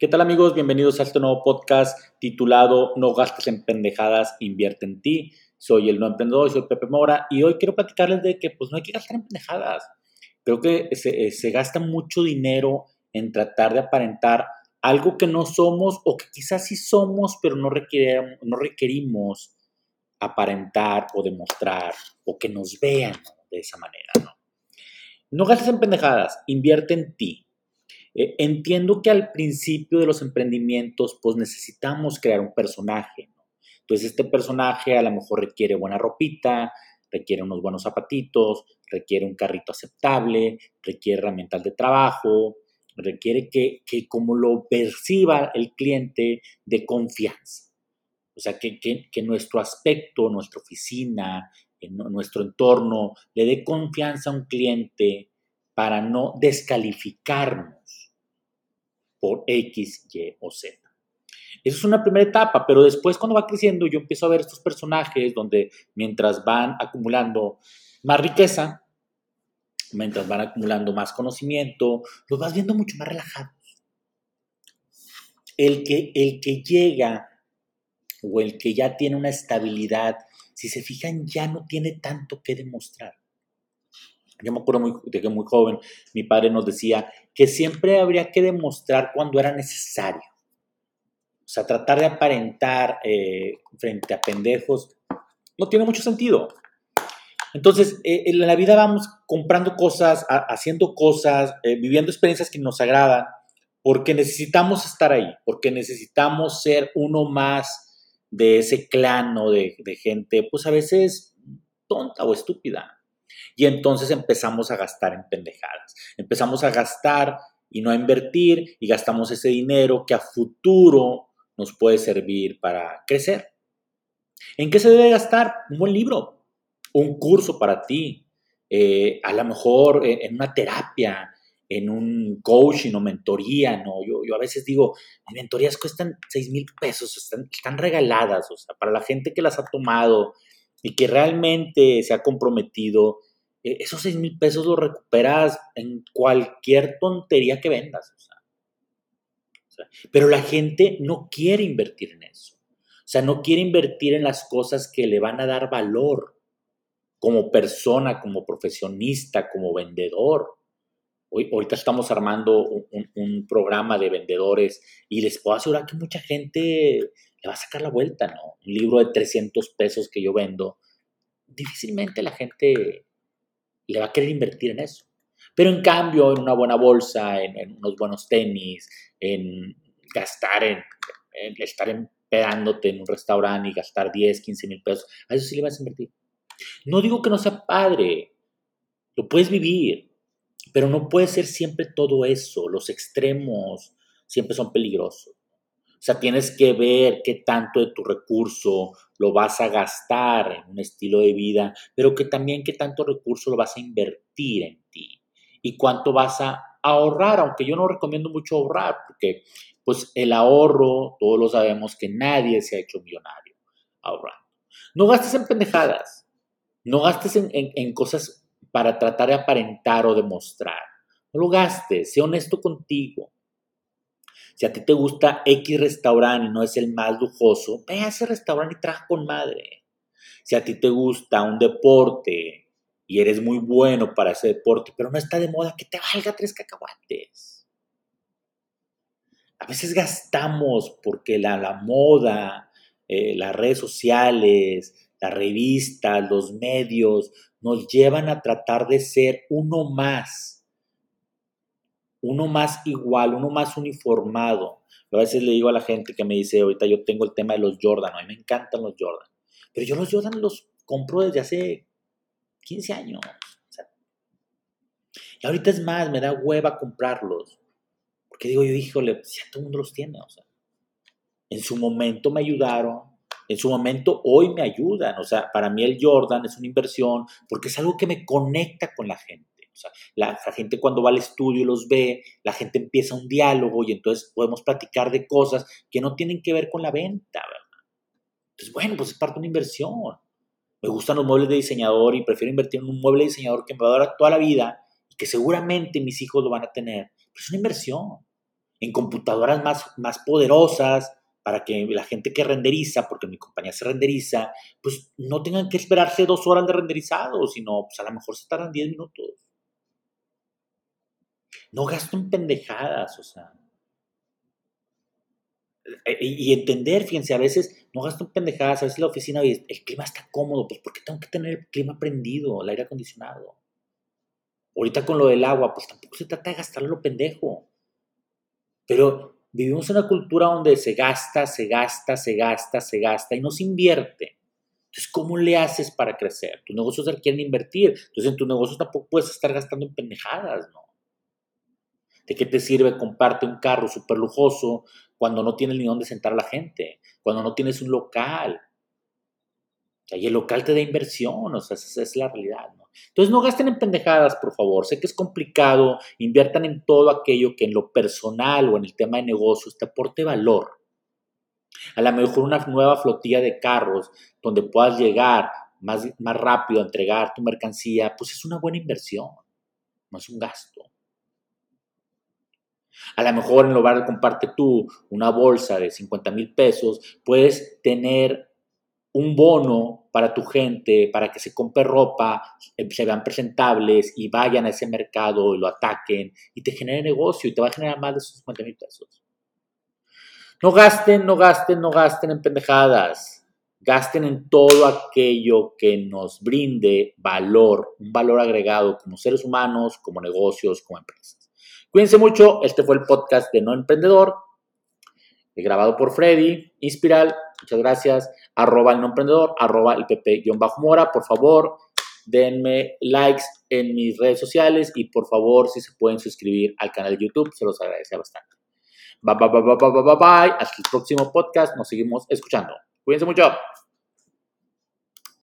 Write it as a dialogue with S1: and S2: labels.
S1: ¿Qué tal amigos? Bienvenidos a este nuevo podcast titulado No gastes en pendejadas, invierte en ti. Soy el no emprendedor, soy Pepe Mora y hoy quiero platicarles de que pues no hay que gastar en pendejadas. Creo que se, eh, se gasta mucho dinero en tratar de aparentar algo que no somos o que quizás sí somos, pero no, no requerimos aparentar o demostrar o que nos vean de esa manera. ¿no? no gastes en pendejadas, invierte en ti. Eh, entiendo que al principio de los emprendimientos, pues necesitamos crear un personaje. Entonces, este personaje a lo mejor requiere buena ropita, requiere unos buenos zapatitos, requiere un carrito aceptable, requiere herramientas de trabajo, requiere que, que como lo perciba el cliente de confianza. O sea, que, que, que nuestro aspecto, nuestra oficina, nuestro entorno, le dé confianza a un cliente para no descalificarnos por X, Y o Z. Esa es una primera etapa, pero después cuando va creciendo yo empiezo a ver estos personajes donde mientras van acumulando más riqueza, mientras van acumulando más conocimiento, los vas viendo mucho más relajados. El que, el que llega o el que ya tiene una estabilidad, si se fijan, ya no tiene tanto que demostrar. Yo me acuerdo de que muy joven mi padre nos decía que siempre habría que demostrar cuando era necesario. O sea, tratar de aparentar eh, frente a pendejos no tiene mucho sentido. Entonces, eh, en la vida vamos comprando cosas, haciendo cosas, eh, viviendo experiencias que nos agradan, porque necesitamos estar ahí, porque necesitamos ser uno más de ese clan o de gente, pues a veces tonta o estúpida. Y entonces empezamos a gastar en pendejadas. Empezamos a gastar y no a invertir y gastamos ese dinero que a futuro nos puede servir para crecer. ¿En qué se debe gastar? Un buen libro, un curso para ti, eh, a lo mejor eh, en una terapia, en un coaching o mentoría, ¿no? Yo, a veces digo, mis mentorías cuestan 6 mil pesos, están, están regaladas, o sea, para la gente que las ha tomado y que realmente se ha comprometido, eh, esos 6 mil pesos los recuperas en cualquier tontería que vendas. pero la gente no quiere invertir en eso. O sea, no quiere invertir en las cosas que le van a dar valor como persona, como profesionista, como vendedor. Hoy, ahorita estamos armando un, programa de vendedores y les puedo asegurar que mucha gente le va a sacar la vuelta, ¿no? Un libro de 300 pesos que yo vendo, difícilmente la gente le va a querer invertir en eso. Pero en cambio, en una buena bolsa, en, unos buenos tenis, en gastar, en, estar empedándote en un restaurante y gastar 10, 15 mil pesos, a eso sí le vas a invertir. No digo que no sea padre, lo puedes vivir, pero no puede ser siempre todo eso. Los extremos siempre son peligrosos. O sea, tienes que ver qué tanto de tu recurso lo vas a gastar en un estilo de vida, pero que también qué tanto recurso lo vas a invertir en ti y cuánto vas a ahorrar, aunque yo no recomiendo mucho ahorrar, porque pues el ahorro, todos lo sabemos que nadie se ha hecho millonario ahorrando. No gastes en pendejadas, no gastes en, cosas para tratar de aparentar o demostrar. No lo gastes, sé honesto contigo. Si a ti te gusta X restaurante y no es el más lujoso, ve a ese restaurante y trabaja con madre. Si a ti te gusta un deporte y eres muy bueno para ese deporte, pero no está de moda, que te valga tres cacahuates. A veces gastamos porque la, moda, eh, las redes sociales, las revistas, los medios, nos llevan a tratar de ser uno más uno más igual, uno más uniformado. a veces le digo a la gente que me dice, ahorita yo tengo el tema de los Jordan, a mí me encantan los Jordan, pero yo los Jordan los compro desde hace 15 años. y ahorita es más, me da hueva comprarlos. Porque digo yo, híjole, pues ya todo el mundo los tiene. En su momento me ayudaron, en su momento hoy me ayudan. O sea, para mí el Jordan es una inversión porque es algo que me conecta con la gente la, gente cuando va al estudio los ve, la gente empieza un diálogo y entonces podemos platicar de cosas que no tienen que ver con la venta, ¿verdad? Entonces, bueno, pues es parte de una inversión. Me gustan los muebles de diseñador y prefiero invertir en un mueble de diseñador que me va a durar toda la vida y que seguramente mis hijos lo van a tener. Pero es una inversión. en computadoras más, más poderosas para que la gente que renderiza, porque mi compañía se renderiza, pues no tengan que esperarse dos horas de renderizado, sino pues a lo mejor se tardan 10 minutos. No gasto en pendejadas, o sea. Eh, y entender, fíjense, a veces no gasto en pendejadas, a veces la oficina, el clima está cómodo, pues ¿por qué tengo que tener el clima prendido, el aire acondicionado? Ahorita con lo del agua, pues tampoco se trata de gastarlo lo pendejo. Pero vivimos en una cultura donde se gasta, se gasta, se gasta, se gasta y no se invierte. Entonces, ¿cómo le haces para crecer? Tus negocios requieren invertir. Entonces, en tu negocio tampoco puedes estar gastando en pendejadas, ¿no? ¿De qué te sirve comprarte un carro súper lujoso cuando no tienes ni dónde sentar a la gente? Cuando no tienes un local. y el local te da inversión, o sea, esa es la realidad. Entonces no gasten en pendejadas, por favor. Sé que es complicado. Inviertan en todo aquello que en lo personal o en el tema de negocios te aporte valor. A lo mejor una nueva flotilla de carros donde puedas llegar más, más rápido a entregar tu mercancía, pues es una buena inversión, no es un gasto. A lo mejor en lugar de comparte tú una bolsa de 50 mil pesos, puedes tener un bono para tu gente, para que se compre ropa, eh, se vean presentables y vayan a ese mercado y lo ataquen y te genere negocio y te va a generar más de esos 50 mil pesos. No gasten, no gasten, no gasten en pendejadas. Gasten en todo aquello que nos brinde valor, un valor agregado como seres humanos, como negocios, como empresas. Cuídense mucho. Este fue el podcast de No Emprendedor, grabado por Freddy, Inspiral. Muchas gracias arroba el no emprendedor, arroba el pp-mora. Por favor, denme likes en mis redes sociales y por favor, si se pueden suscribir al canal de YouTube, se los agradece bastante. Bye, bye, bye, bye, bye, bye, bye. Hasta el próximo podcast. Nos seguimos escuchando. Cuídense mucho.